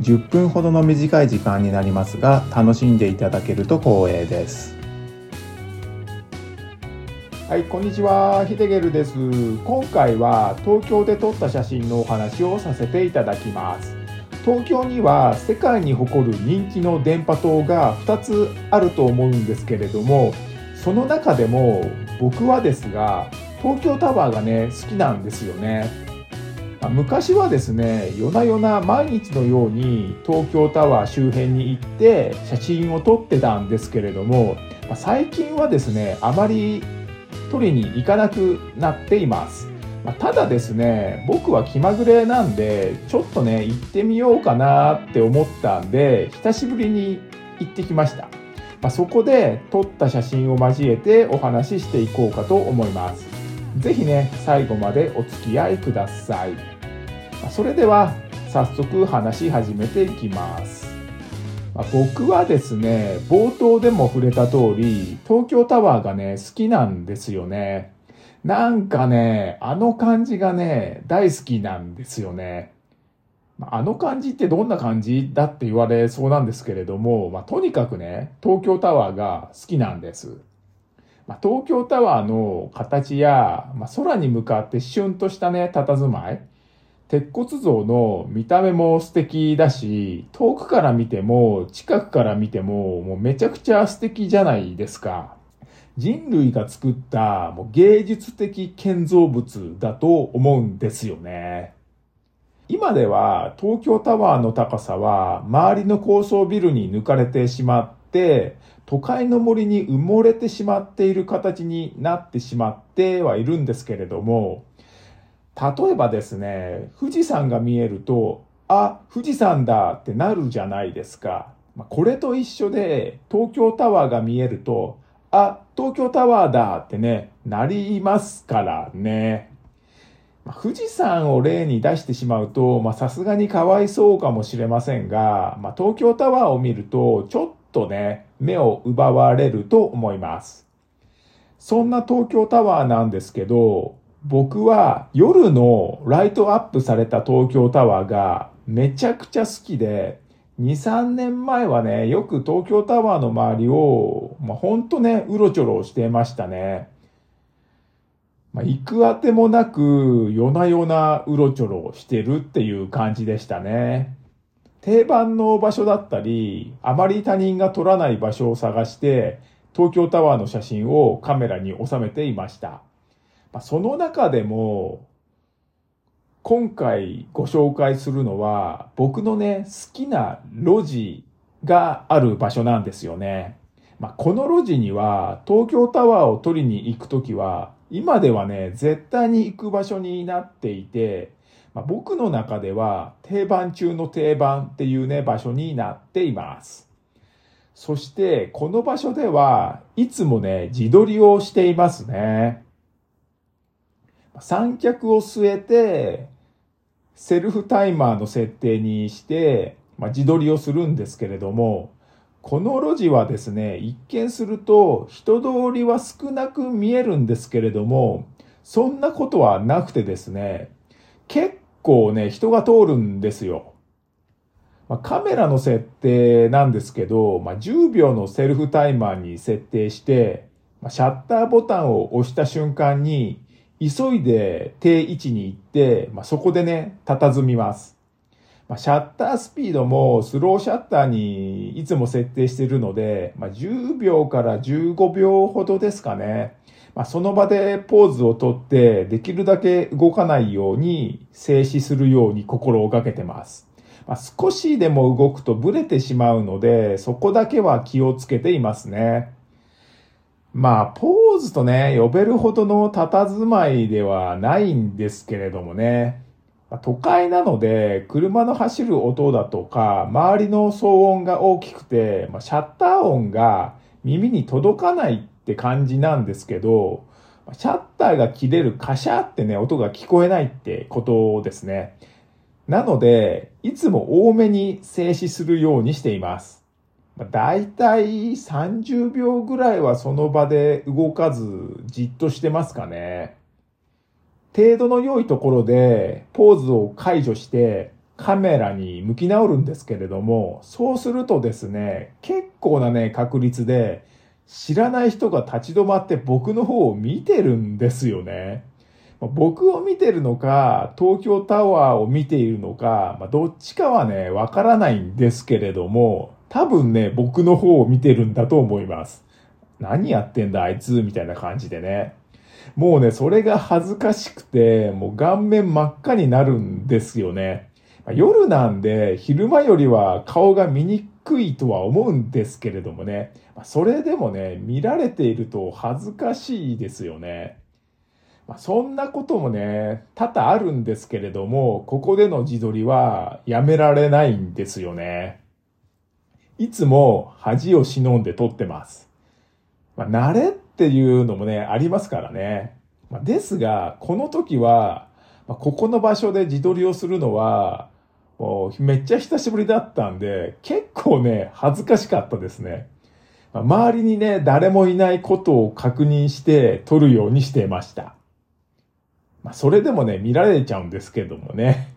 10分ほどの短い時間になりますが楽しんでいただけると光栄です。はいこんにちは。ヒデゲルです。今回は東京で撮った写真のお話をさせていただきます。東京には世界に誇る人気の電波塔が2つあると思うんですけれどもその中でも僕はですが東京タワーがね好きなんですよね。昔はですね夜な夜な毎日のように東京タワー周辺に行って写真を撮ってたんですけれども最近はですねあまり撮りに行かなくなっています。ただですね僕は気まぐれなんでちょっとね行ってみようかなって思ったんで久しぶりに行ってきました、まそこで撮った写真を交えてお話ししていこうかと思います。是非ね最後までお付き合いください。それでは早速話し始めていきます。ま僕はですね、冒頭でも触れた通り、東京タワーがね、好きなんですよね。なんかね、あの感じがね、大好きなんですよね。あの感じってどんな感じだって言われそうなんですけれども、まあ、とにかくね、東京タワーが好きなんです。まあ、東京タワーの形や、まあ、空に向かってシュンとしたね、佇まい、鉄骨像の見た目も素敵だし、遠くから見ても、近くから見ても、もうめちゃくちゃ素敵じゃないですか。人類が作ったもう芸術的建造物だと思うんですよね。今では東京タワーの高さは周りの高層ビルに抜かれてしまって、都会の森に埋もれてしまっている形になってしまってはいるんですけれども、例えばですね、富士山が見えると、あ、富士山だってなるじゃないですか。これと一緒で、東京タワーが見えると、あ、東京タワーだってね、なりますからね。富士山を例に出してしまうと、まさすがにかわいそうかもしれませんが、まあ、東京タワーを見ると、ちょっとね、目を奪われると思います。そんな東京タワーなんですけど、僕は夜のライトアップされた東京タワーがめちゃくちゃ好きで、2、3年前はね、よく東京タワーの周りを、まあ、ほんとね、うろちょろしてましたね。まあ、行くあてもなく、夜な夜なうろちょろしてるっていう感じでしたね。定番の場所だったり、あまり他人が撮らない場所を探して、東京タワーの写真をカメラに収めていました。まあ、その中でも、今回ご紹介するのは、僕のね、好きな路地がある場所なんですよね。まあ、この路地には、東京タワーを取りに行くときは、今ではね、絶対に行く場所になっていて、まあ、僕の中では定番中の定番っていうね、場所になっています。そして、この場所ではいつもね、自撮りをしていますね。三脚を据えて、セルフタイマーの設定にして、まあ、自撮りをするんですけれども、この路地はですね、一見すると人通りは少なく見えるんですけれども、そんなことはなくてですね、結構ね、人が通るんですよ。まあ、カメラの設定なんですけど、まあ、10秒のセルフタイマーに設定して、まあ、シャッターボタンを押した瞬間に、急いで定位置に行って、まあ、そこでね、佇みます。まあ、シャッタースピードもスローシャッターにいつも設定しているので、まあ、10秒から15秒ほどですかね。まあ、その場でポーズをとって、できるだけ動かないように静止するように心をがけてます。まあ、少しでも動くとブレてしまうので、そこだけは気をつけていますね。まあ、ポーズとね、呼べるほどの佇まいではないんですけれどもね。都会なので、車の走る音だとか、周りの騒音が大きくて、まあ、シャッター音が耳に届かないって感じなんですけど、シャッターが切れるカシャってね、音が聞こえないってことですね。なので、いつも多めに静止するようにしています。だいたい30秒ぐらいはその場で動かずじっとしてますかね。程度の良いところでポーズを解除してカメラに向き直るんですけれども、そうするとですね、結構なね、確率で知らない人が立ち止まって僕の方を見てるんですよね。僕を見てるのか、東京タワーを見ているのか、まあ、どっちかはね、わからないんですけれども、多分ね、僕の方を見てるんだと思います。何やってんだあいつみたいな感じでね。もうね、それが恥ずかしくて、もう顔面真っ赤になるんですよね。夜なんで、昼間よりは顔が見にくいとは思うんですけれどもね。それでもね、見られていると恥ずかしいですよね。ま、そんなこともね、多々あるんですけれども、ここでの自撮りはやめられないんですよね。いつも恥を忍んで撮ってます。まあ、慣れっていうのもね、ありますからね。まあ、ですが、この時は、まあ、ここの場所で自撮りをするのは、もうめっちゃ久しぶりだったんで、結構ね、恥ずかしかったですね。まあ、周りにね、誰もいないことを確認して撮るようにしてました。まあ、それでもね、見られちゃうんですけどもね。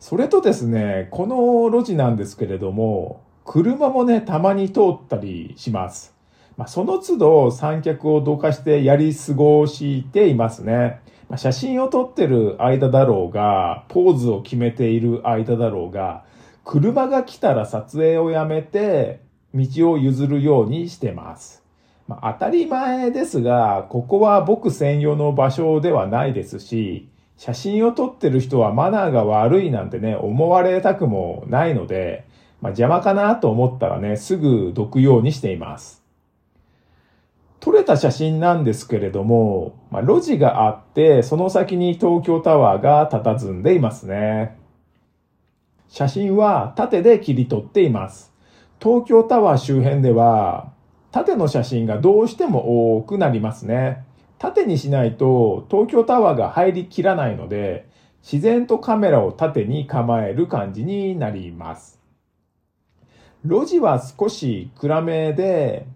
それとですね、この路地なんですけれども、車もね、たまに通ったりします。まあ、その都度三脚をどかしてやり過ごしていますね。まあ、写真を撮ってる間だろうが、ポーズを決めている間だろうが、車が来たら撮影をやめて、道を譲るようにしてます。まあ、当たり前ですが、ここは僕専用の場所ではないですし、写真を撮ってる人はマナーが悪いなんてね、思われたくもないので、まあ、邪魔かなと思ったらね、すぐどくようにしています。撮れた写真なんですけれども、まあ、路地があって、その先に東京タワーが佇んでいますね。写真は縦で切り取っています。東京タワー周辺では、縦の写真がどうしても多くなりますね。縦にしないと東京タワーが入りきらないので、自然とカメラを縦に構える感じになります。路地は少し暗めで、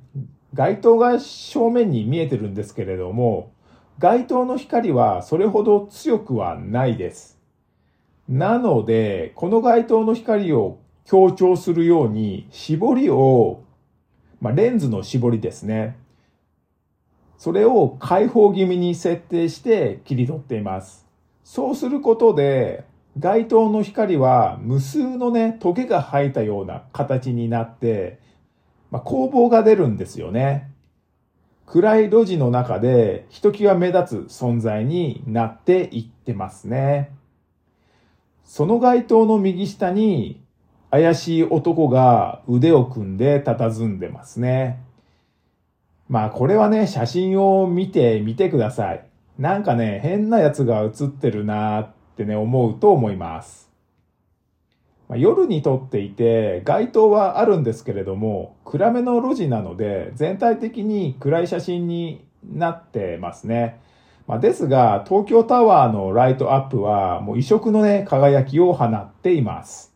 街灯が正面に見えてるんですけれども、街灯の光はそれほど強くはないです。なので、この街灯の光を強調するように、絞りをまあ、レンズの絞りですね。それを開放気味に設定して切り取っています。そうすることで、街灯の光は無数のね、トゲが生えたような形になって、まあ、光芒が出るんですよね。暗い路地の中でひときわ目立つ存在になっていってますね。その街灯の右下に怪しい男が腕を組んで佇んでますね。まあこれはね、写真を見てみてください。なんかね、変なやつが写ってるなーってね、思うと思います。まあ、夜に撮っていて、街灯はあるんですけれども、暗めの路地なので、全体的に暗い写真になってますね。まあ、ですが、東京タワーのライトアップは、もう異色のね、輝きを放っています。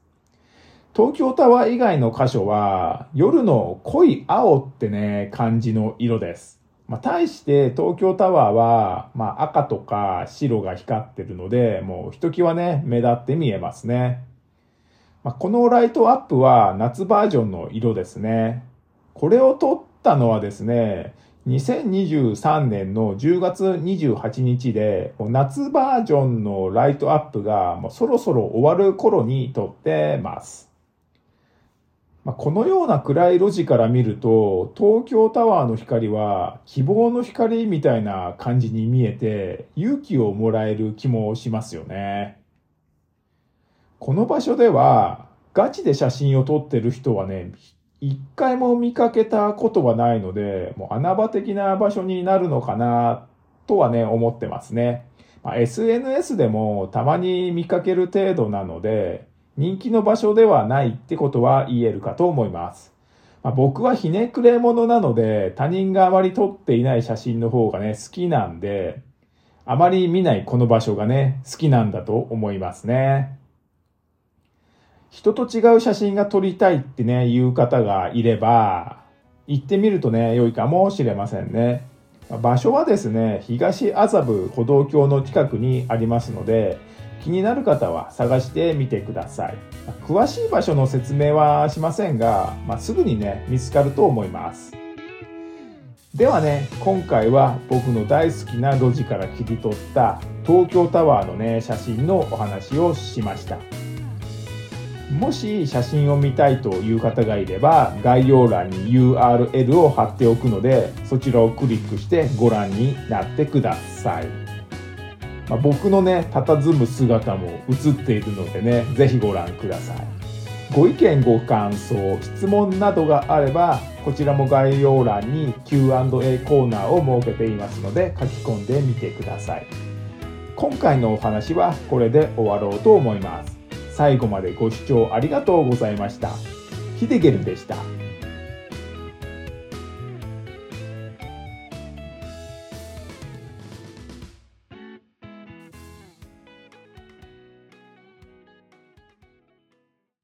東京タワー以外の箇所は夜の濃い青ってね、感じの色です。まあ、対して東京タワーは、まあ、赤とか白が光ってるので、もうひときわね、目立って見えますね。まあ、このライトアップは夏バージョンの色ですね。これを撮ったのはですね、2023年の10月28日で、夏バージョンのライトアップがもうそろそろ終わる頃に撮ってます。まあ、このような暗い路地から見ると、東京タワーの光は希望の光みたいな感じに見えて、勇気をもらえる気もしますよね。この場所では、ガチで写真を撮ってる人はね、一回も見かけたことはないので、もう穴場的な場所になるのかな、とはね、思ってますね。まあ、SNS でもたまに見かける程度なので、人気の場所ではないってことは言えるかと思います。まあ、僕はひねくれ者なので、他人があまり撮っていない写真の方がね、好きなんで、あまり見ないこの場所がね、好きなんだと思いますね。人と違う写真が撮りたいってね、言う方がいれば、行ってみるとね、良いかもしれませんね。場所はですね、東麻布歩道橋の近くにありますので、気になる方は探してみてください。詳しい場所の説明はしませんが、まあ、すぐにね、見つかると思います。ではね、今回は僕の大好きな路地から切り取った東京タワーのね、写真のお話をしました。もし写真を見たいという方がいれば概要欄に URL を貼っておくのでそちらをクリックしてご覧になってください。まあ、僕のね、佇む姿も映っているのでね、ぜひご覧ください。ご意見、ご感想、質問などがあれば、こちらも概要欄に Q&A コーナーを設けていますので、書き込んでみてください。今回のお話はこれで終わろうと思います。最後までご視聴ありがとうございました。ヒデゲルでした。